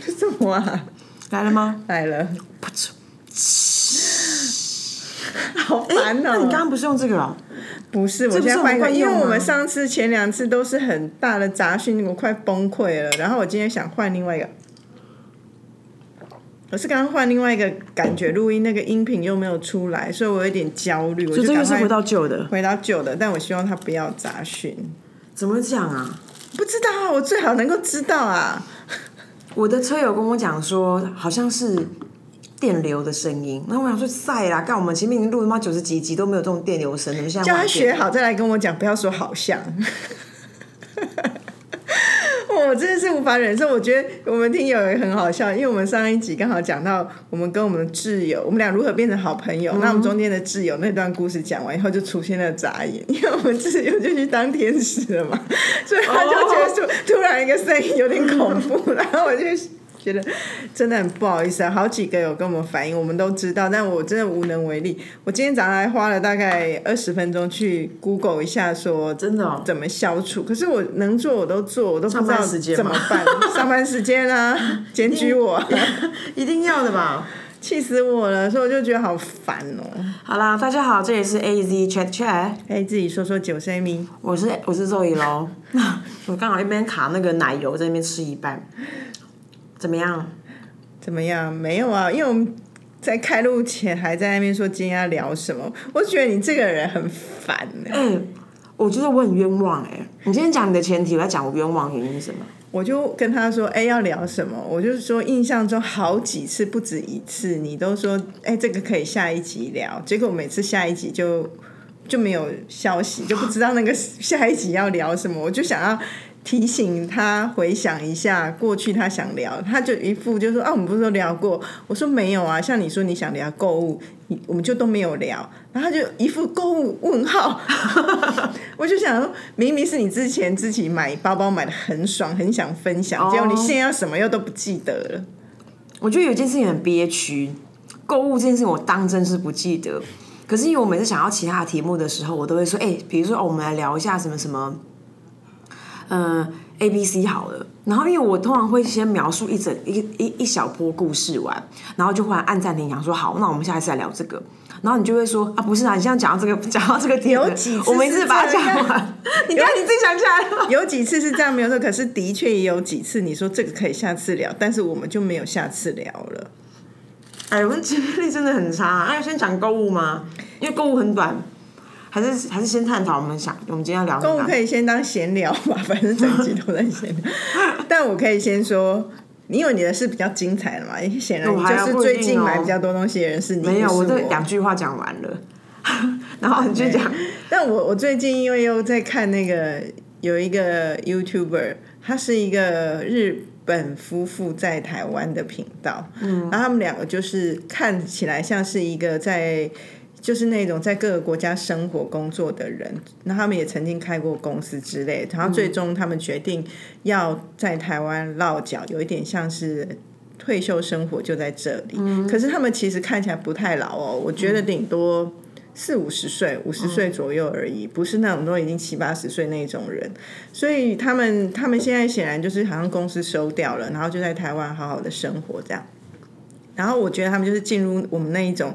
什么啊？来了吗？来了，好烦哦、那你刚刚不是用这个啊？不是，我现在换一个，因为我们上次前两次都是很大的杂讯，我快崩溃了。然后我今天想换另外一个，我是刚刚换另外一个感觉录音，那个音频又没有出来，所以我有点焦虑。我所以就赶快这个是回到旧的，回到旧的，但我希望它不要杂讯。怎么讲啊？不知道啊，我最好能够知道啊。我的车友跟我讲说，好像是电流的声音。那我想说，赛啦，干我们前面已经录他妈九十几集都没有这种电流声，你们现在叫他学好再来跟我讲，不要说好像。我真的是无法忍受。我觉得我们听友也很好笑，因为我们上一集刚好讲到我们跟我们的挚友，我们俩如何变成好朋友。那我们中间的挚友那段故事讲完以后，就出现了眨眼，因为我们挚友就去当天使了嘛，所以他就觉得说突然一个声音有点恐怖，然后我就。觉得真的很不好意思啊，好几个有跟我们反映，我们都知道，但我真的无能为力。我今天早上还花了大概二十分钟去 Google 一下，说真的哦怎么消除。可是我能做我都做，我都不知道怎么办。上班时间啊，检举我，一定要的吧？气死我了，所以我就觉得好烦哦。好啦，大家好，这里是 A Z Chat Chat，哎，自己说说九 C 咪，我是我是周怡喽。我刚好一边卡那个奶油在那边吃一半，怎么样？怎么样？没有啊，因为我们在开录前还在那边说今天要聊什么，我觉得你这个人很烦呢、哎、我觉得我很冤枉哎、你今天讲你的前提，我要讲我冤枉原因是什么？我就跟他说：“哎、要聊什么？”我就是说，印象中好几次不止一次，你都说：“哎、这个可以下一集聊。”结果每次下一集就就没有消息，就不知道那个下一集要聊什么。我就想要提醒他回想一下过去他想聊，他就一副就说：“啊，我们不是都聊过？”我说：“没有啊，像你说你想聊购物，我们就都没有聊。”然后他就一副购物问号。我就想说，明明是你之前自己买包包买的很爽，很想分享，结果你现在要什么又都不记得了。我觉得有件事情很憋屈，购物这件事情我当真是不记得。可是因为我每次想要其他题目的时候，我都会说，哎、比如说、哦、我们来聊一下什么什么，呃，A B C 好了。然后因为我通常会先描述一整一一一小波故事完，然后就忽然按暂停，讲说好，那我们下一次来聊这个。然后你就会说啊，不是啊，你现在讲到这个，讲到这个点，有几次我们一次把它讲完。你看你自己想起来了吗？有几次是这样没有错，可是的确也有几次你说这个可以下次聊，但是我们就没有下次聊了。哎，我们记忆力真的很差。那要先讲购物吗？因为购物很短，还是还是先探讨我们想我们今天要聊？购物可以先当闲聊嘛，反正整集都在闲聊。但我可以先说，你有你的事比较精彩的嘛，显然就是最近买比较多东西的人是你，没有，我这两句话讲完了，然后你就讲，但我我最近因为又在看那个有一个 YouTuber，他是一个日本夫妇在台湾的频道，嗯，然后他们两个就是看起来像是一个在。就是那种在各个国家生活工作的人，那他们也曾经开过公司之类的，然后最终他们决定要在台湾落脚，有一点像是退休生活就在这里。可是他们其实看起来不太老哦，我觉得顶多四五十岁、五十岁左右而已，不是那种都已经七八十岁那种人。所以他们他们现在显然就是好像公司收掉了，然后就在台湾好好的生活这样。然后我觉得他们就是进入我们那一种，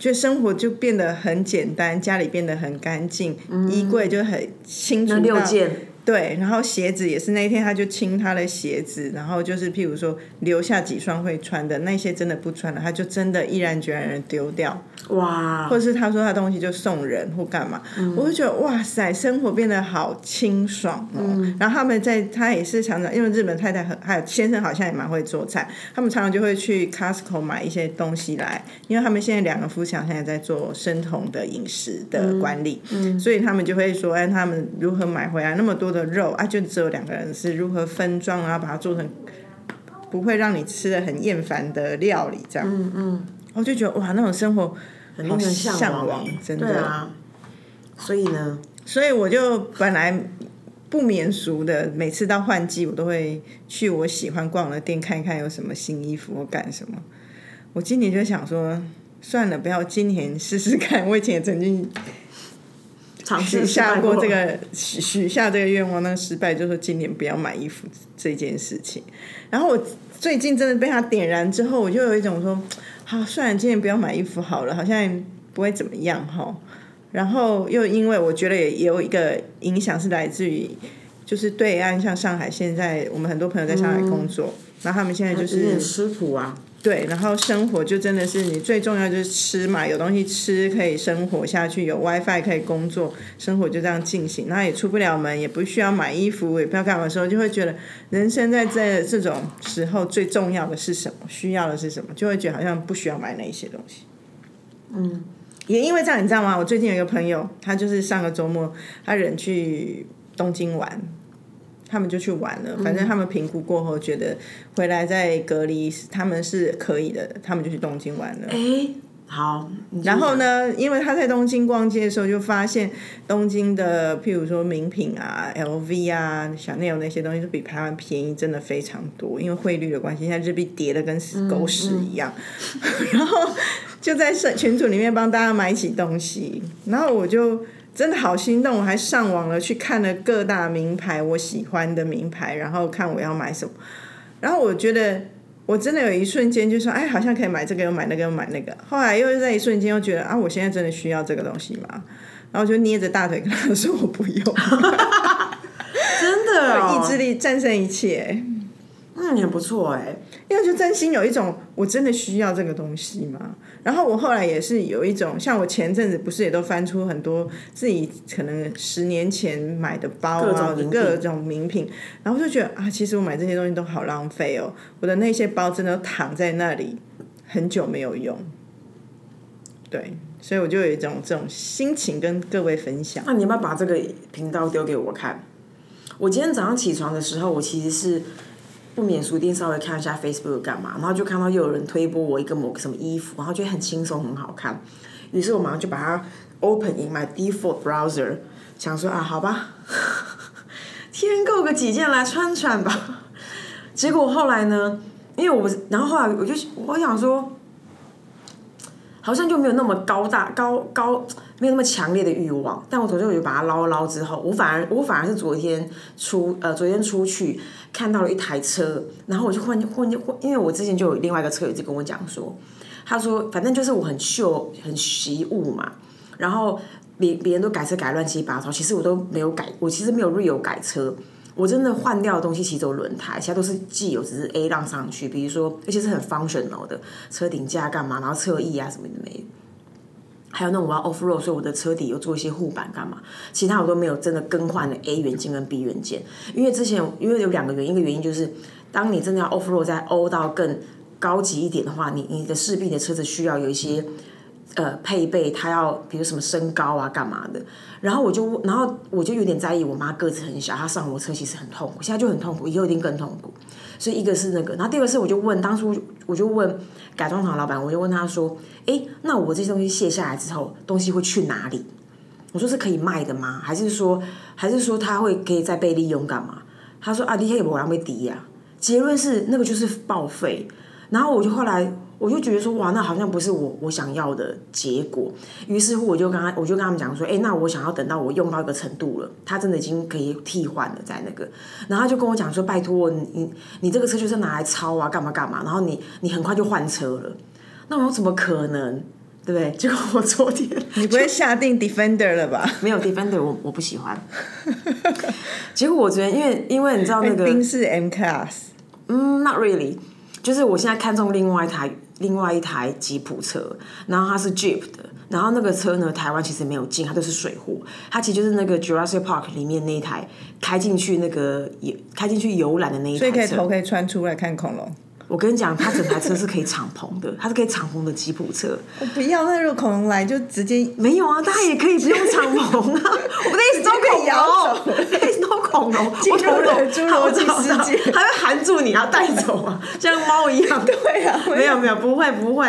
就生活就变得很简单，家里变得很干净，衣柜就很清楚那六件，对，然后鞋子也是那一天他就清他的鞋子，然后就是譬如说留下几双会穿的，那些真的不穿了，他就真的毅然决然的丢掉，哇。或，者是他说他东西就送人或干嘛，我就觉得哇塞，生活变得好清爽哦。然后他们在他也是常常，因为日本太太很还有先生好像也蛮会做菜，他们常常就会去 Costco 买一些东西来，因为他们现在两个夫妻好像也在做生酮的饮食的管理，所以他们就会说，哎，他们如何买回来那么多的肉啊，就只有两个人是如何分装啊，把它做成不会让你吃的很厌烦的料理，这样，嗯嗯，我就觉得哇，那种生活很令人向向往欸，真的。对啊。所以呢，所以我就本来不免俗的，每次到换季，我都会去我喜欢逛的店看一看有什么新衣服或干什么。我今年就想说，算了，不要今年试试看。我以前也曾经尝试许下过过这个许许下这个愿望，那个失败就是说今年不要买衣服这件事情。然后我最近真的被他点燃之后，我就有一种说，好，算然今年不要买衣服好了，好像不会怎么样哈。然后又因为我觉得也也有一个影响是来自于，就是对岸像上海现在我们很多朋友在上海工作，然后他们现在就是点吃土啊。对，然后生活就真的是你最重要就是吃嘛，有东西吃可以生活下去，有 WiFi 可以工作，生活就这样进行，然后也出不了门，也不需要买衣服，也不要干嘛的时候，就会觉得人生在这这种时候最重要的是什么，需要的是什么，就会觉得好像不需要买那一些东西。嗯，也因为这样，你知道吗？我最近有一个朋友，他就是上个周末，他人去东京玩。他们就去玩了，反正他们评估过后觉得回来再隔离，他们是可以的，他们就去东京玩了。哎，好。然后呢，因为他在东京逛街的时候，就发现东京的譬如说名品啊、LV 啊、小内容那些东西，都比台湾便宜，真的非常多。因为汇率的关系，现在日币跌的跟死狗屎一样。然后就在群组里面帮大家买起东西，然后我就。真的好心动，我还上网了去看了各大名牌，我喜欢的名牌，然后看我要买什么。然后我觉得我真的有一瞬间就说，哎，好像可以买这个，又买那个，又买那个。后来又在一瞬间又觉得，啊，我现在真的需要这个东西吗？然后就捏着大腿跟他说，我不用。真的，意志力战胜一切。嗯，也不错哎，因为就真心有一种，我真的需要这个东西嘛？然后我后来也是有一种，像我前阵子不是也都翻出很多自己可能十年前买的包啊，各种名品，然后就觉得啊，其实我买这些东西都好浪费哦，我的那些包真的躺在那里很久没有用。对，所以我就有一种这种心情跟各位分享。那你要不要把这个频道丢给我看？我今天早上起床的时候，我其实是。不免俗，一定稍微看一下 Facebook 干嘛，然后就看到又有人推播我一个某个什么衣服，然后觉得很轻松很好看，于是我马上就把它 open in my default browser，想说啊，好吧，添购个几件来穿穿吧。结果后来呢，因为我，然后后来我就我想说。好像就没有那么高大高高，没有那么强烈的欲望。但我昨天我就把它捞捞之后，我反而我反而是昨天出呃昨天出去看到了一台车，然后我就换换换，因为我之前就有另外一个车友就跟我讲说，他说反正就是我很秀很习物嘛，然后别别人都改车改乱七八糟，其实我都没有改，我其实没有 real 改车。我真的换掉的东西其实有轮胎，其他都是既有，只是 A 浪上去。比如说，而且是很 functional 的车顶架干嘛，然后侧翼啊什么的没。还有那种我要 off road，所以我的车底有做一些护板干嘛，其他我都没有真的更换了 A 元件跟 B 元件。因为之前因为有两个原因，一个原因就是当你真的要 off road 再 O 到更高级一点的话，你你的势必的车子需要有一些。呃，配备他要，比如什么身高啊，干嘛的？然后我就，然后我就有点在意，我妈个子很小，她上我车其实很痛苦，现在就很痛苦，以后一定更痛苦。所以一个是那个，然后第二个是，我就问当初，我就问改装厂老板，我就问他说：“哎，那我这些东西卸下来之后，东西会去哪里？”我说：“是可以卖的吗？还是说，还是说他会可以再被利用干嘛？”他说：“啊，你可以不让被抵押。”结论是那个就是报废。然后我就后来。我就觉得说哇，那好像不是我我想要的结果。于是乎，我就跟他，我就跟他们讲说，哎，那我想要等到我用到一个程度了，它真的已经可以替换了，在那个。然后他就跟我讲说，拜托你，你这个车就是拿来抄啊，干嘛干嘛。然后你你很快就换车了，那我怎么可能？对不对？结果我昨天 你不会下定 Defender 了吧？没有 Defender，我我不喜欢。结果我昨天因为因为你知道那个宾士 M Class，嗯，Not really，就是我现在看中另外一台。另外一台吉普车，然后它是 Jeep 的，然后那个车呢，台湾其实没有进，它都是水货。它其实就是那个 Jurassic Park 里面那一台开进去那个游开进去游览的那一台车，所以可以头可以穿出来看恐龙。我跟你讲，它整台车是可以敞篷的，它是可以敞篷的吉普车。我不要，那如果恐龙来就直接没有啊，它也可以不用敞篷啊。我不的意思，都可以摇走，都恐龙，进入侏罗纪世界，它会含住你，然后带走啊，像猫一样。对啊，没有没有，不会不会。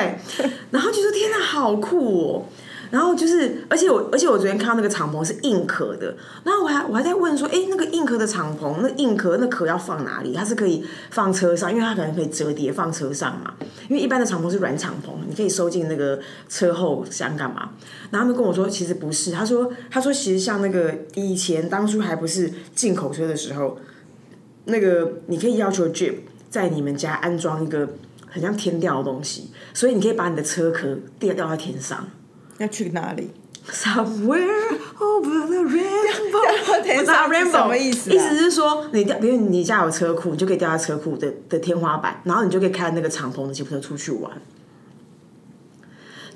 然后就说天哪，好酷哦！然后就是，而且我而且我昨天看到那个敞篷是硬壳的，然后我还我还在问说，哎，那个硬壳的敞篷，那硬壳那壳要放哪里？它是可以放车上，因为它可能可以折叠放车上嘛。因为一般的敞篷是软敞篷，你可以收进那个车后箱干嘛？然后他们跟我说，其实不是，他说他说其实像那个以前当初还不是进口车的时候，那个你可以要求 Jeep 在你们家安装一个很像天吊的东西，所以你可以把你的车壳吊吊在天上。要去哪里？Somewhere over the rainbow，天不是啊上是 rainbow 什么意思啊意思是说，你掉，比如你家有车库，你就可以掉在车库的的天花板，然后你就可以开那个敞篷的吉普车出去玩。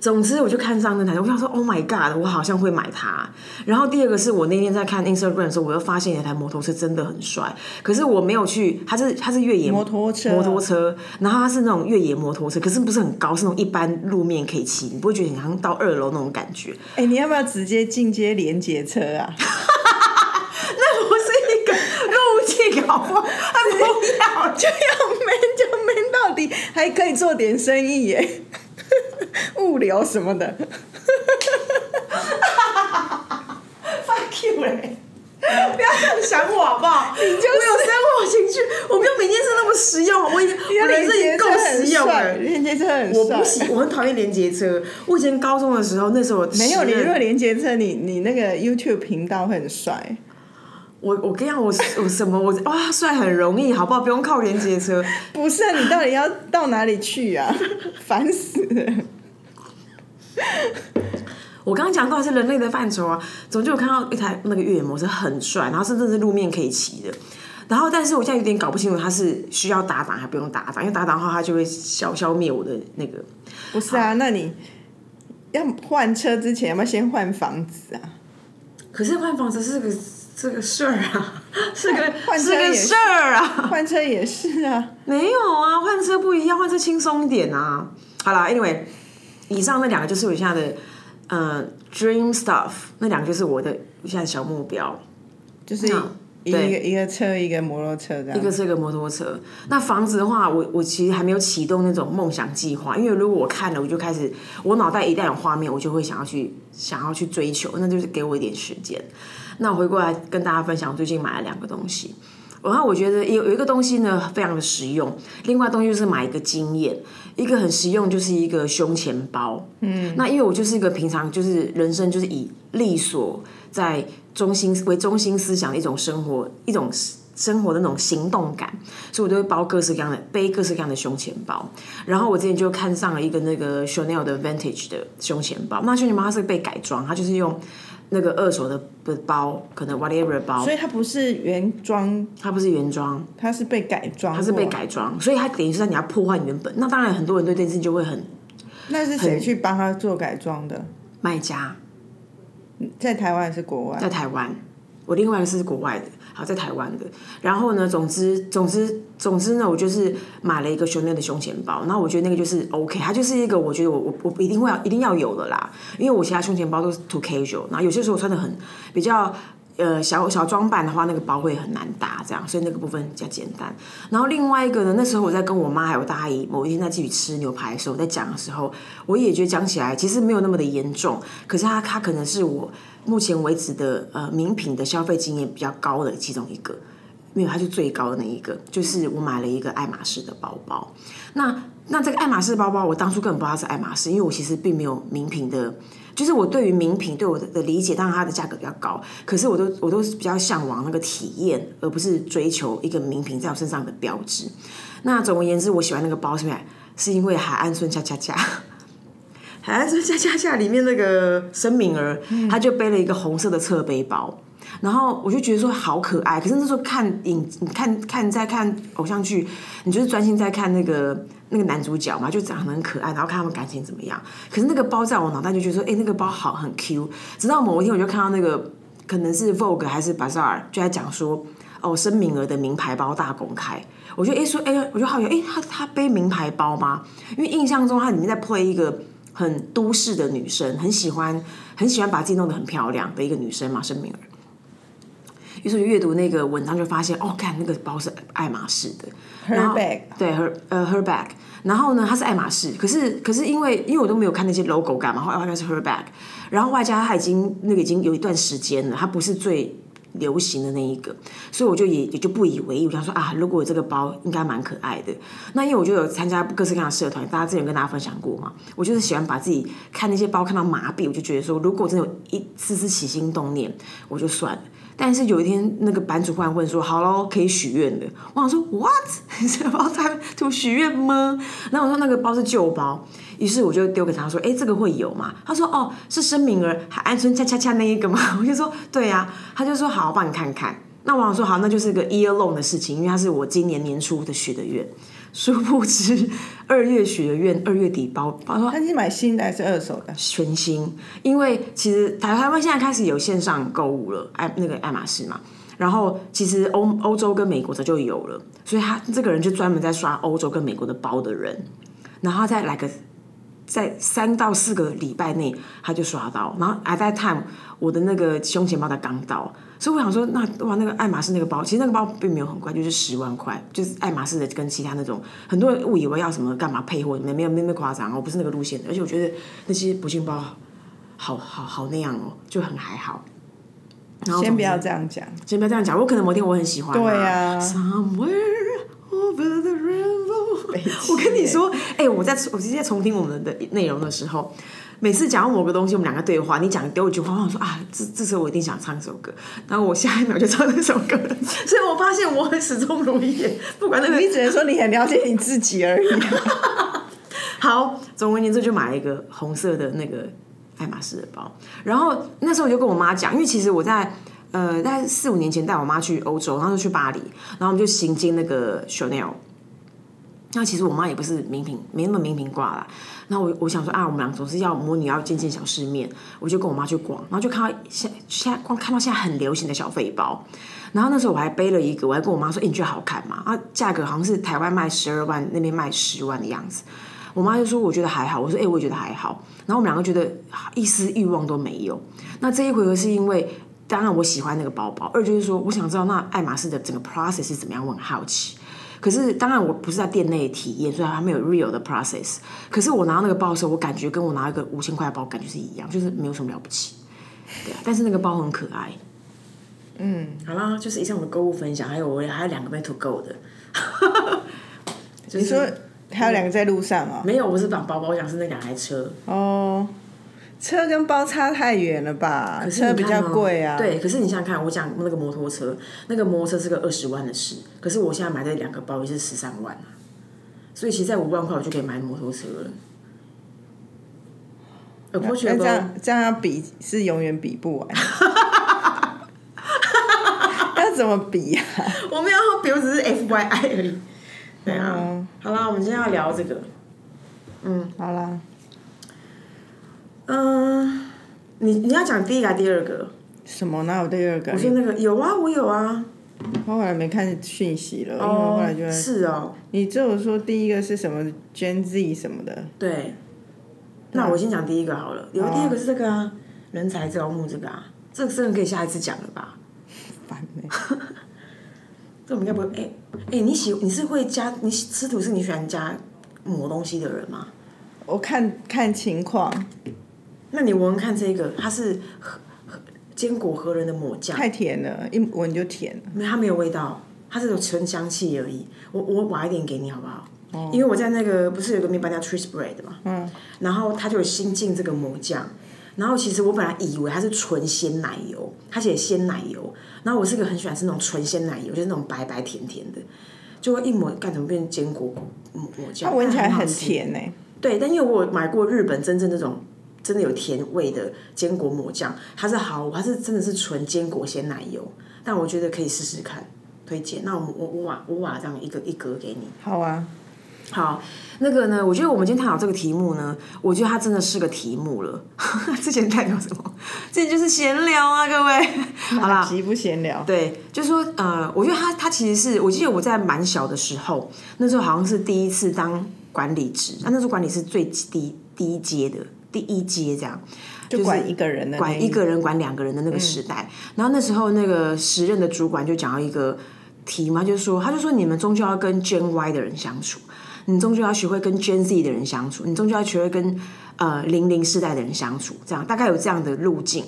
总之，我就看上那台，我想说，Oh my God，我好像会买它。然后第二个是我那天在看 Instagram 的时候，我又发现有台摩托车真的很帅，可是我没有去，它是它是越野摩托车摩托车，然后它是那种越野摩托车，可是不是很高，是那种一般路面可以骑，你不会觉得你好像到二楼那种感觉。哎、你要不要直接进阶连接车啊？那不是一个路径，好不好？还不要，就要 man 就 man 到底，还可以做点生意耶，物流什么的。fuck you 嘞！不要这样想我好不好？你就是我有生活情趣，我没有每件事那么实用，我已经我人生已经够实用了。连接车很帅。我不喜，我很讨厌连接车。我以前高中的时候，那时候我没有，你时如果连接车，你你那个 YouTube 频道会很帅。我我跟你讲，我我什么我哇帅很容易，好不好？不用靠连接车。不是啊，你到底要到哪里去啊？烦死了！我刚刚讲到的是人类的范畴啊，总之我看到一台那个越野摩托车很帅，然后甚至是路面可以骑的。然后，但是我现在有点搞不清楚，它是需要打档还不用打档，因为打档的话，它就会消消灭我的那个。不是啊，那你要换车之前，要不要先换房子啊？可是换房子是个这个事儿啊，是个换车也是是个事儿啊。换车也是啊。没有啊，换车不一样，换车轻松一点啊。好啦 a n y w a y 以上那两个就是我现在的呃 dream stuff，那两个就是我的现在的小目标。就是嗯一个对一个车，一个摩托车这样。一个是一个摩托车，那房子的话，我我其实还没有启动那种梦想计划，因为如果我看了，我就开始，我脑袋一旦有画面，我就会想要去想要去追求，那就是给我一点时间。那我回过来跟大家分享，我最近买了两个东西。然后我觉得有有一个东西呢非常的实用，另外东西就是买一个经验，一个很实用就是一个胸前包。嗯，那因为我就是一个平常就是人生就是以利索在中心为中心思想的一种生活一种生活的那种行动感，所以我都会包各式各样的背各式各样的胸前包。然后我之前就看上了一个那个 Chanel 的 Vintage 的胸前包，那胸前包它是被改装，它就是用那个二手的的包，可能 whatever 包所，以它不是原装，它不是原装，它是被改装，它是被。改装，所以它等于是在你要破坏原本。那当然很多人对这件事情就会很那是谁去帮他做改装的？卖家，在台湾还是国外？在台湾，我另外一个是国外的，好在台湾的。然后呢，总之总之总之呢，我就是买了一个 Chanel 的胸前包，然后我觉得那个就是 OK，它就是一个我觉得我我我一定会要一定要有的啦，因为我其他胸前包都是 too casual，然后有些时候穿的很比较。呃，小小装扮的话，那个包会很难搭，这样，所以那个部分比较简单。然后另外一个呢，那时候我在跟我妈还有大姨某一天在继续吃牛排的时候，在讲的时候，我也觉得讲起来其实没有那么的严重，可是它它可能是我目前为止的呃名品的消费经验比较高的其中一个。没有，它是最高的那一个，就是我买了一个爱马仕的包包。那那这个爱马仕包包，我当初根本不知道它是爱马仕，因为我其实并没有名品的，就是我对于名品对我的的理解，当然它的价格比较高，可是我都我都是比较向往那个体验，而不是追求一个名品在我身上的标志。那总而言之，我喜欢那个包是因为是因为海岸村恰恰恰。海岸村恰恰恰里面那个申敏儿，她就背了一个红色的侧背包，然后我就觉得说好可爱。可是那时候看影，你看看在看偶像剧，你就是专心在看那个那个男主角嘛，就长得很可爱，然后看他们感情怎么样。可是那个包在我脑袋就觉得说，哎、那个包好很 Q。直到某一天我就看到那个可能是 Vogue 还是 Bazaar 就在讲说，哦，申敏儿的名牌包大公开。我就哎、说哎、我就好奇哎、他他背名牌包吗？因为印象中他里面在 play 一个。很都市的女生，很喜欢很喜欢把自己弄得很漂亮的一个女生嘛，申敏儿。于是就阅读那个文章，就发现哦，看那个包是爱马仕的，然后 Her bag 对 her 呃 her bag，然后呢，它是爱马仕，可是可是因为因为我都没有看那些 logo 干嘛，后来发现是 her bag，然后外加它已经那个已经有一段时间了，它不是最流行的那一个，所以我就也也就不以为意，我想说啊，如果有这个包应该蛮可爱的。那因为我就有参加各式各样的社团，大家之前跟大家分享过嘛，我就是喜欢把自己看那些包看到麻痹，我就觉得说，如果真有一丝丝起心动念，我就算了。但是有一天，那个版主忽然问说：“好喽，可以许愿的。”我想说：“What？这包在图许愿吗？”然后我说：“那个包是旧包。”于是我就丢给他说：“哎，这个会有吗？”他说：“哦，是申敏儿还安春恰恰恰那一个吗？” 我就说：“对呀。”他就说：“好，我帮你看看。”那我想说：“好，那就是个 year long 的事情，因为它是我今年年初的许的愿。”殊不知二月许的愿，二月底包。他说：“那你买新的还是二手的？”全新，因为其实台台湾现在开始有线上购物了，爱那个爱马仕嘛。然后其实欧欧洲跟美国早就有了，所以他这个人就专门在刷欧洲跟美国的包的人，然后再来个。在三到四个礼拜内，他就刷到，然后 at that time 我的那个胸前包才刚到，所以我想说，那哇，那个爱马仕那个包，其实那个包并没有很贵，就是十万块，就是爱马仕的，跟其他那种很多人误以为要什么干嘛配货，没没有没有夸张，我不是那个路线的，而且我觉得那些铂金包好好好那样哦，就很还好。然后先不要这样讲，先不要这样讲，我可能某天我很喜欢，对呀。我跟你说，哎，我在我直接重听我们的内容的时候，每次讲到某个东西，我们两个对话，你讲给我一句话，我说啊，这这时候我一定想唱这首歌，然后我下一秒就唱这首歌了。所以我发现我很始终如一，不管那个，你只能说你很了解你自己而已。好，总而言之就买了一个红色的那个爱马仕的包，然后那时候我就跟我妈讲，因为其实我在呃大概四五年前带我妈去欧洲，然后就去巴黎，然后我们就行经那个 Chanel。那其实我妈也不是名品，没那么名品挂啦。那我我想说啊，我们俩总是要母女要见见小世面，我就跟我妈去逛，然后就看到现现在光看到现在很流行的小费包，然后那时候我还背了一个，我还跟我妈说，哎，你觉得好看吗？啊，价格好像是台湾卖十二万，那边卖十万的样子。我妈就说我觉得还好，我说哎，我也觉得还好。然后我们两个觉得一丝欲望都没有。那这一回合是因为，当然我喜欢那个包包，二就是说我想知道那爱马仕的整个 process 是怎么样，我很好奇。可是，当然我不是在店内体验，所以还没有 real 的 process。可是我拿到那个包的时候，我感觉跟我拿一个五千块的包感觉是一样，就是没有什么了不起。对啊，但是那个包很可爱。嗯，好啦，就是以上我们的购物分享，还有我还有两个没 to go 的。你说还有两个在路上啊？没有，我是把包包讲是那两台车。哦。车跟包差太远了吧？车比较贵啊。对，可是你想想看，我讲那个摩托车，那个摩托车是个二十万的事，可是我现在买的两个包也是十三万啊，所以其实在五万块我就可以买摩托车了。我觉得这样这样要比是永远比不完，要怎么比呀？我没有比，我只是 F Y I 而已。对啊，好啦，我们今天要聊这个。嗯，好啦。嗯，你你要讲第一个还是第二个？什么？哪有第二个？我说那个有啊，我有啊。我后来没看讯息了，因为后来就是哦。你只有说第一个是什么 Gen Z 什么的。对。那我先讲第一个好了。有第二个是这个啊，人才招募这个啊，这个真的可以下一次讲了吧？烦呢。这我们应该不会。哎哎，你喜你是会加你吃土是你喜欢加抹东西的人吗？我看看情况。那你闻闻看这个，它是坚果和人的抹酱，太甜了，一闻就甜。没，它没有味道，它是有纯香气而已。我我挖一点给你好不好？哦。因为我在那个不是有个面包叫 Trees Bread 嘛，嗯。然后它就有新进这个抹酱，然后其实我本来以为它是纯鲜奶油，它写鲜奶油。然后我是个很喜欢吃那种纯鲜奶油，就是那种白白甜甜的，就会一抹干怎么变成坚果抹抹酱？它闻起来很甜呢。对，但因为我买过日本真正那种。真的有甜味的坚果抹酱，它是好，它是真的是纯坚果鲜奶油，但我觉得可以试试看，推荐。那我我我瓦我瓦这样一个一格给你。好啊，好，那个呢？我觉得我们今天探讨这个题目呢，我觉得它真的是个题目了。之前代表什么？这就是闲聊啊，各位。好啦，极不闲聊。对，就是说，呃，我觉得他他其实是我记得我在蛮小的时候，那时候好像是第一次当管理职，那那时候管理是最低低阶的。第一阶这样，就管一个人的，管一个人管两个人的那个时代。然后那时候那个时任的主管就讲到一个题嘛，就说他就说你们终究要跟 Gen Y 的人相处。你终究要学会跟 Gen Z 的人相处，你终究要学会跟呃零零世代的人相处，这样大概有这样的路径。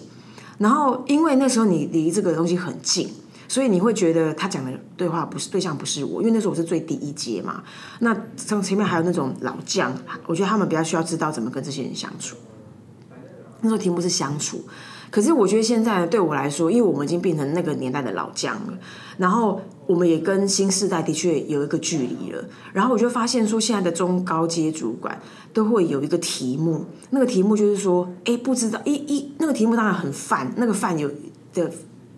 然后因为那时候你离这个东西很近，所以你会觉得他讲的对话不是对象不是我，因为那时候我是最低一阶嘛。那从前面还有那种老将，我觉得他们比较需要知道怎么跟这些人相处。那时候题目是相处，可是我觉得现在对我来说，因为我们已经变成那个年代的老将了，然后我们也跟新时代的确有一个距离了。然后我就发现说，现在的中高阶主管都会有一个题目，那个题目就是说，哎，不知道一一那个题目当然很泛，那个泛有的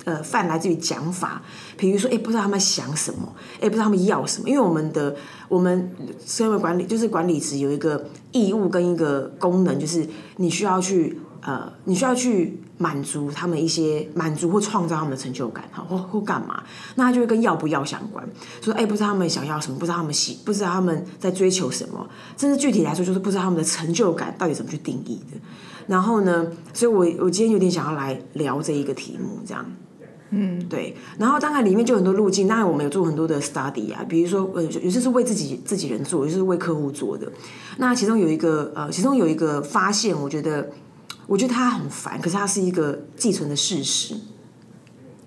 呃泛来自于讲法，比如说，哎，不知道他们想什么，哎，不知道他们要什么，因为我们的我们身为管理就是管理职有一个义务跟一个功能，就是你需要去。呃，你需要去满足他们一些满足或创造他们的成就感，好或或干嘛？那他就会跟要不要相关。说，哎，不知道他们想要什么，不知道他们喜，不知道他们在追求什么，甚至具体来说，就是不知道他们的成就感到底怎么去定义的。然后呢，所以我我今天有点想要来聊这一个题目，这样。嗯，对。然后当然里面就很多路径，当然我们有做很多的 study 啊，比如说呃，有些是为自己自己人做，有些是为客户做的。那其中有一个呃，其中有一个发现，我觉得。我觉得他很烦，可是他是一个寄存的事实，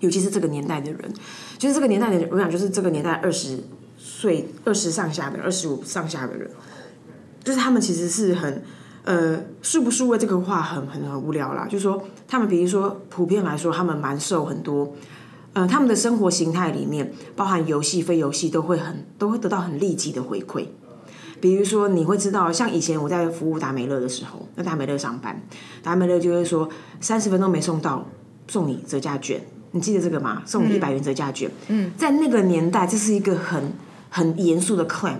尤其是这个年代的人，就是这个年代的人，我想就是这个年代二十岁、二十上下的、二十五上下的人，就是他们其实是很呃，数不数位这个话很很很无聊啦。就是说，他们比如说普遍来说，他们蛮受很多呃，他们的生活形态里面，包含游戏、非游戏，都会很都会得到很立即的回馈。比如说，你会知道，像以前我在服务达美乐的时候，那达美乐上班，达美乐就会说三十分钟没送到，送你折价券，你记得这个吗？送你一百元折价券。嗯，在那个年代，这是一个很很严肃的 claim，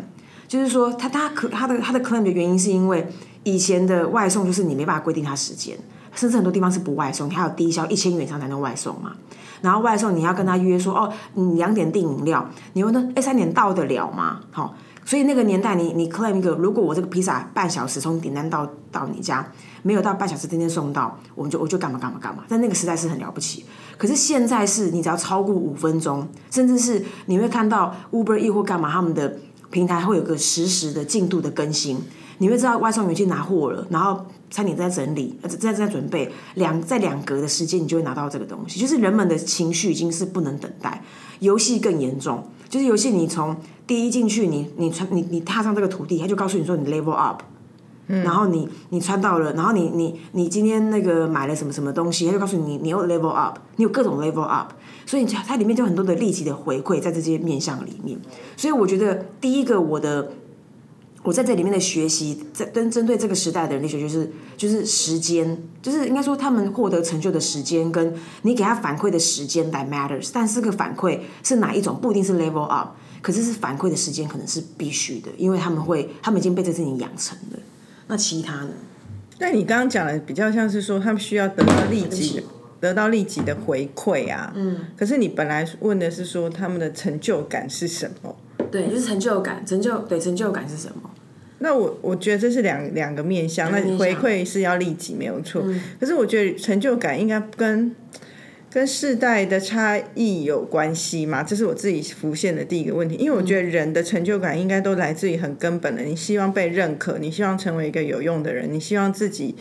就是说他他可他的他的 claim 的原因是因为以前的外送就是你没办法规定他时间，甚至很多地方是不外送，你还有低消一千元以上才能外送嘛。然后外送你要跟他约说，哦，你两点订饮料，你问他，哎，三点到得了吗？好。所以那个年代，你你 claim 一个，如果我这个披萨半小时从点单到到你家，没有到半小时天天送到，我们就我就干嘛干嘛干嘛。但那个时代是很了不起，可是现在是你只要超过五分钟，甚至是你会看到 Uber E 或干嘛，他们的平台会有个实时的进度的更新，你会知道外送员去拿货了，然后餐点在整理，在在准备，两在两格的时间你就会拿到这个东西。就是人们的情绪已经是不能等待，游戏更严重，就是游戏你从。第一进去，你你穿你你踏上这个土地，他就告诉你说你 level up，然后你你穿到了，然后你你你今天那个买了什么什么东西，他就告诉你你又 level up，你有各种 level up，所以它里面就很多的立即的回馈在这些面向里面，所以我觉得第一个我的我在这里面的学习，在针针对这个时代的人力学就是就是时间，就是应该说他们获得成就的时间跟你给他反馈的时间来 matters，但是个反馈是哪一种不一定是 level up。可是是反馈的时间可能是必须的，因为他们会，他们已经被这事情养成了。那其他呢？那你刚刚讲的比较像是说，他们需要得到立即的、得到立即的回馈啊。嗯。可是你本来问的是说，他们的成就感是什么？对，就是成就感，成就对成就感是什么？那我我觉得这是两两个面向。那回馈是要立即没有错。可是我觉得成就感应该跟。跟世代的差异有关系嘛？这是我自己浮现的第一个问题。因为我觉得人的成就感应该都来自于很根本的，你希望被认可，你希望成为一个有用的人，你希望自己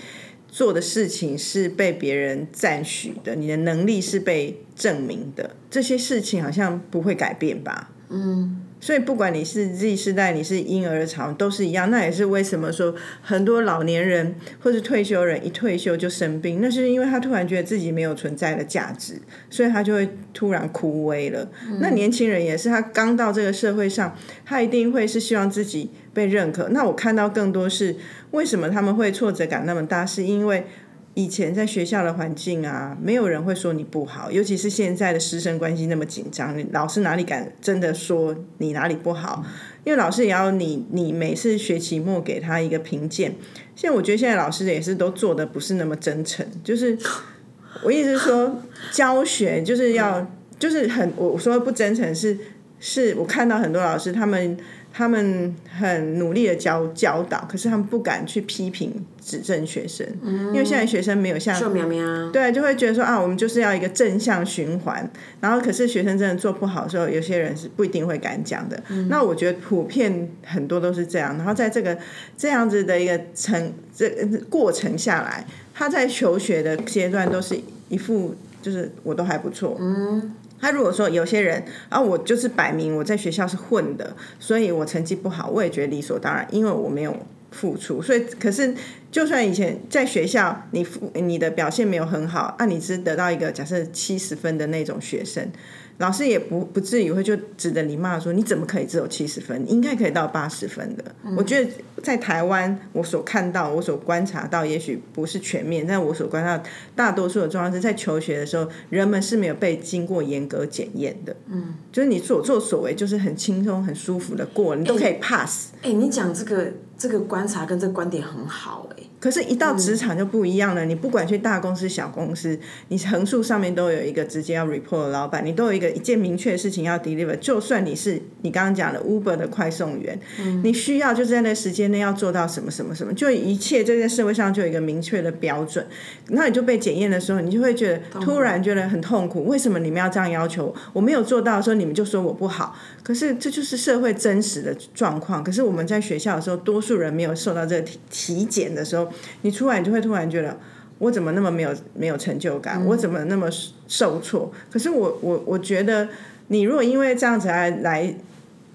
做的事情是被别人赞许的，你的能力是被证明的，这些事情好像不会改变吧？嗯。所以不管你是 Z 世代，你是婴儿潮，都是一样。那也是为什么说很多老年人或是退休人一退休就生病，那是因为他突然觉得自己没有存在的价值，所以他就会突然枯萎了。那年轻人也是，他刚到这个社会上，他一定会是希望自己被认可。那我看到更多是为什么他们会挫折感那么大，是因为。以前在学校的环境啊，没有人会说你不好，尤其是现在的师生关系那么紧张，老师哪里敢真的说你哪里不好？因为老师也要你，你每次学期末给他一个评鉴。现在我觉得现在老师也是都做的不是那么真诚，就是 我意思是说教学就是要就是很我说不真诚是是我看到很多老师他们他们很努力的教教导，可是他们不敢去批评指正学生，因为现在学生没有像就苗苗，对，就会觉得说啊，我们就是要一个正向循环。然后，可是学生真的做不好的时候，有些人是不一定会敢讲的。那我觉得普遍很多都是这样。然后在这个这样子的一个程这过程下来，他在求学的阶段都是一副就是我都还不错。嗯。他如果说有些人啊，我就是摆明我在学校是混的，所以我成绩不好，我也觉得理所当然，因为我没有付出。所以，可是就算以前在学校你付你的表现没有很好，啊，你只得到一个假设七十分的那种学生。老师也不不至于会就指着你骂说你怎么可以只有七十分，应该可以到八十分的。我觉得在台湾我所看到、我所观察到，也许不是全面，但我所观察大多数的状况是在求学的时候，人们是没有被经过严格检验的。嗯，就是你所作所为就是很轻松、很舒服的过，你都可以 pass。哎，你讲这个这个观察跟这个观点很好，哎。可是，一到职场就不一样了。你不管去大公司、小公司，你横竖上面都有一个直接要 report 的老板，你都有一个一件明确的事情要 deliver。就算你是你刚刚讲的 Uber 的快送员，你需要就是在那时间内要做到什么什么什么，就一切这在社会上就有一个明确的标准。那你就被检验的时候，你就会觉得突然觉得很痛苦。为什么你们要这样要求？我没有做到的时候，你们就说我不好。可是这就是社会真实的状况。可是我们在学校的时候，多数人没有受到这个体体检的时候。你出来，你就会突然觉得，我怎么那么没有没有成就感？我怎么那么受挫？可是我我我觉得，你如果因为这样子来来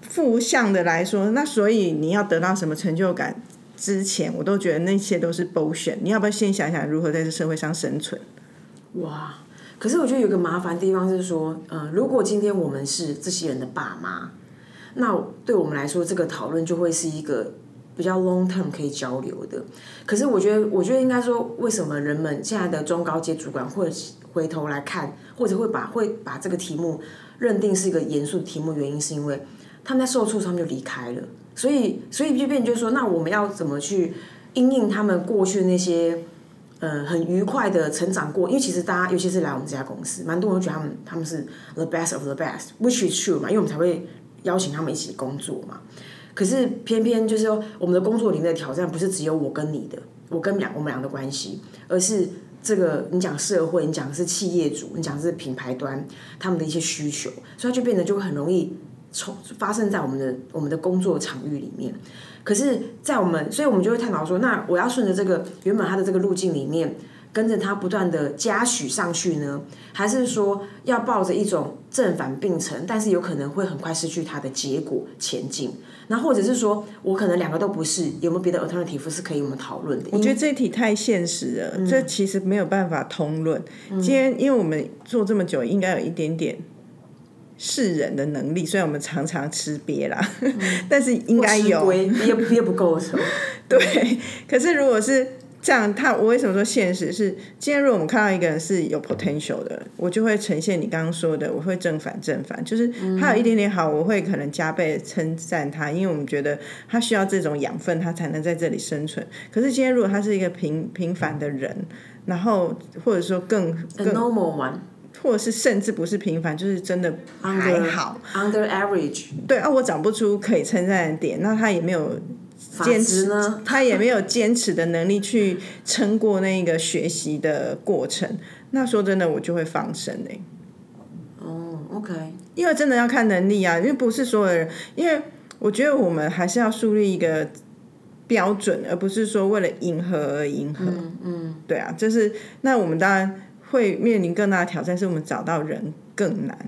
负向的来说，那所以你要得到什么成就感之前，我都觉得那些都是 bullshit。你要不要先想想如何在这社会上生存？哇！可是我觉得有个麻烦地方是说，嗯，如果今天我们是这些人的爸妈，那对我们来说，这个讨论就会是一个。比较 long term 可以交流的，可是我觉得，我觉得应该说，为什么人们现在的中高阶主管会回头来看，或者会把会把这个题目认定是一个严肃的题目？原因是因为他们在受挫上就离开了，所以所以就变就是说，那我们要怎么去应应他们过去那些呃很愉快的成长过？因为其实大家尤其是来我们这家公司，蛮多人觉得他们他们是 the best of the best，which is true 嘛，因为我们才会邀请他们一起工作嘛。可是偏偏就是说，我们的工作里面的挑战不是只有我跟你的，我跟两我们俩的关系，而是这个你讲社会，你讲的是企业主，你讲的是品牌端他们的一些需求，所以它就变得就会很容易从发生在我们的我们的工作场域里面。可是，在我们，所以我们就会探讨说，那我要顺着这个原本它的这个路径里面，跟着他不断的加许上去呢，还是说要抱着一种正反并存，但是有可能会很快失去它的结果前进？那或者是说，我可能两个都不是，有没有别的 alternative 是可以我们讨论的？我觉得这题太现实了，这其实没有办法通论。今天因为我们做这么久，应该有一点点世人的能力，虽然我们常常吃瘪啦，但是应该有 憋憋不够的时候。对，可是如果是。这样，他我为什么说现实是？今天如果我们看到一个人是有 potential 的，我就会呈现你刚刚说的，我会正反正反，就是他有一点点好，我会可能加倍称赞他，因为我们觉得他需要这种养分，他才能在这里生存。可是今天如果他是一个平平凡的人，然后或者说更更 normal one，或者是甚至不是平凡，就是真的还好 under average，对啊，我找不出可以称赞的点，那他也没有。坚持呢，他也没有坚持的能力去撑过那个学习的过程。那说真的，我就会放生哎。哦，OK。因为真的要看能力啊，因为不是所有人。因为我觉得我们还是要树立一个标准，而不是说为了迎合而迎合。嗯，对啊，就是那我们当然会面临更大的挑战，是我们找到人更难。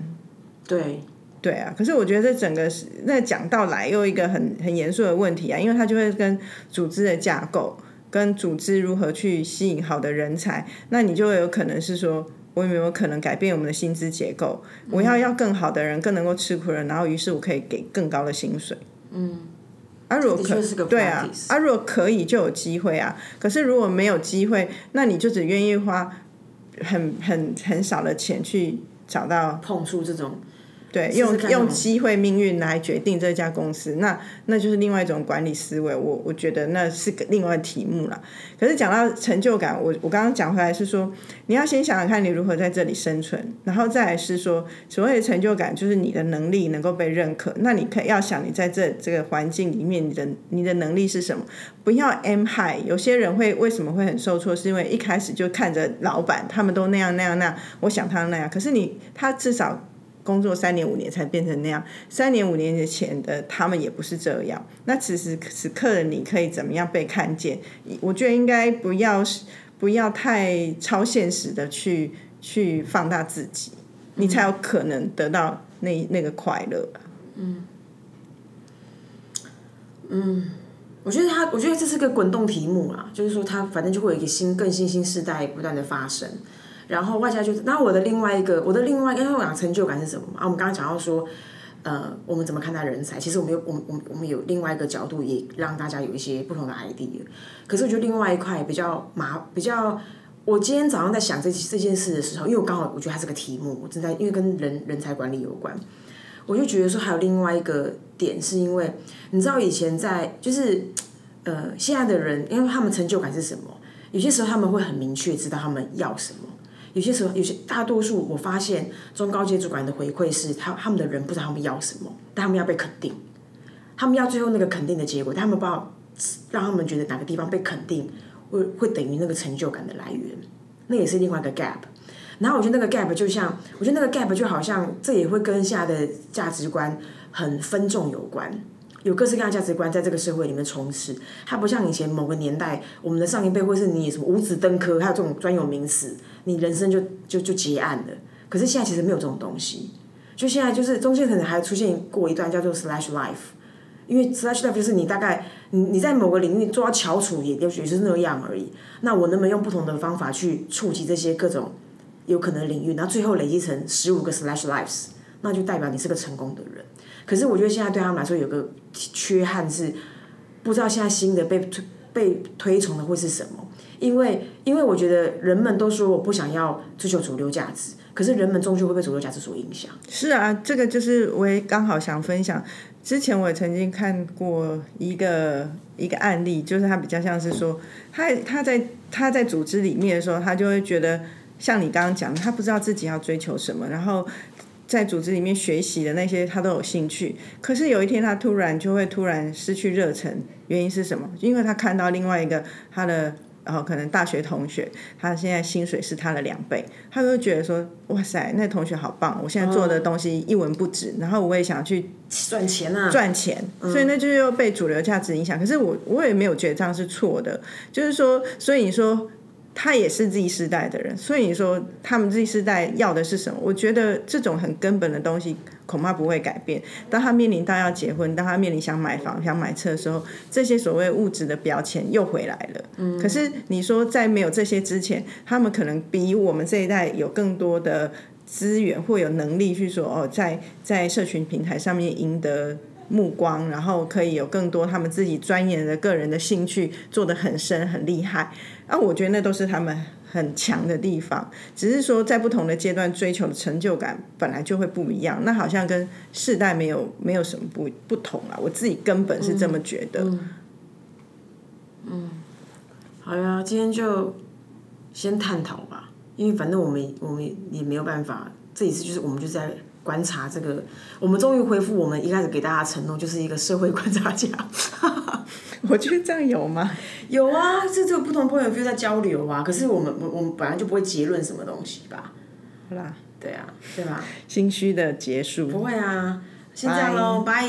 对。对啊，可是我觉得这整个是那讲到来又一个很很严肃的问题啊，因为它就会跟组织的架构、跟组织如何去吸引好的人才，那你就有可能是说，我有没有可能改变我们的薪资结构？我要要更好的人，更能够吃苦的人，然后于是我可以给更高的薪水。嗯，啊，如果可对啊，啊，如果可以就有机会啊。可是如果没有机会，那你就只愿意花很很很少的钱去找到碰触这种。对，用用机会命运来决定这家公司，那那就是另外一种管理思维。我我觉得那是个另外题目啦。可是讲到成就感，我我刚刚讲回来是说，你要先想想看你如何在这里生存，然后再来是说，所谓的成就感就是你的能力能够被认可。那你可以要想你在这这个环境里面，你的你的能力是什么？不要 M high。有些人会为什么会很受挫，是因为一开始就看着老板他们都那样那样那样，我想他那样，可是你他至少。工作三年五年才变成那样，三年五年前的他们也不是这样。那此时此刻的你可以怎么样被看见？我觉得应该不要不要太超现实的去去放大自己，你才有可能得到那那个快乐吧。嗯我觉得他，我觉得这是个滚动题目啦，就是说他反正就会有一个新、更新兴世代不断的发生，然后外加就是，那我的另外一个，我的另外，因为我讲成就感是什么嘛？啊，我们刚刚讲到说，呃，我们怎么看待人才？其实我们有，我们我们我们有另外一个角度，也让大家有一些不同的 idea。可是我觉得另外一块比较麻，比较，我今天早上在想这这件事的时候，因为我刚好我觉得它是个题目，我正在因为跟人人才管理有关。我就觉得说还有另外一个点，是因为你知道以前在就是呃现在的人，因为他们成就感是什么？有些时候他们会很明确知道他们要什么，有些时候有些大多数我发现中高阶主管的回馈是他他们的人不知道他们要什么，但他们要被肯定，他们要最后那个肯定的结果，他们不知道让他们觉得哪个地方被肯定会会等于那个成就感的来源，那也是另外一个 gap。然后我觉得那个 gap 就像，我觉得那个 gap 就好像，这也会跟现在的价值观很分众有关，有各式各样的价值观在这个社会里面充斥。它不像以前某个年代，我们的上一辈或是你什么五子登科，还有这种专有名词，你人生就就就结案了。可是现在其实没有这种东西，就现在就是中间可能还出现过一段叫做 slash life，因为 slash life 就是你大概你你在某个领域做到翘楚，也也许是那样而已。那我能不能用不同的方法去触及这些各种？有可能领域，然后最后累积成十五个 slash lives，那就代表你是个成功的人。可是我觉得现在对他们来说有个缺憾是，不知道现在新的被推被推崇的会是什么？因为因为我觉得人们都说我不想要追求主流价值，可是人们终究会被主流价值所影响。是啊，这个就是我也刚好想分享。之前我也曾经看过一个一个案例，就是他比较像是说，他他在他在组织里面的时候，他就会觉得。像你刚刚讲，他不知道自己要追求什么，然后在组织里面学习的那些他都有兴趣，可是有一天他突然就会突然失去热忱，原因是什么？因为他看到另外一个他的，然后可能大学同学，他现在薪水是他的两倍，他就觉得说，哇塞，那同学好棒，我现在做的东西一文不值，然后我也想去赚钱啊，赚钱，所以那就又被主流价值影响。可是我我也没有觉得这样是错的，就是说，所以你说。他也是 Z 世代的人，所以你说他们 Z 世代要的是什么？我觉得这种很根本的东西恐怕不会改变。当他面临到要结婚，当他面临想买房、想买车的时候，这些所谓物质的标签又回来了。嗯。可是你说在没有这些之前，他们可能比我们这一代有更多的资源或有能力去说哦，在在社群平台上面赢得目光，然后可以有更多他们自己钻研的个人的兴趣做得很深很厉害。啊，我觉得那都是他们很强的地方，只是说在不同的阶段追求的成就感本来就会不一样，那好像跟世代没有没有什么不不同啊，我自己根本是这么觉得。嗯，好呀，今天就先探讨吧，因为反正我们我们也没有办法，这一次就是我们就在观察这个，我们终于恢复我们一开始给大家承诺，就是一个社会观察家。我觉得这样有吗？有啊，这这个不同 point of view 在交流啊。可是我们我我们本来就不会结论什么东西吧？好啦，对啊，对吧？心虚的结束。不会啊，先这样喽，拜。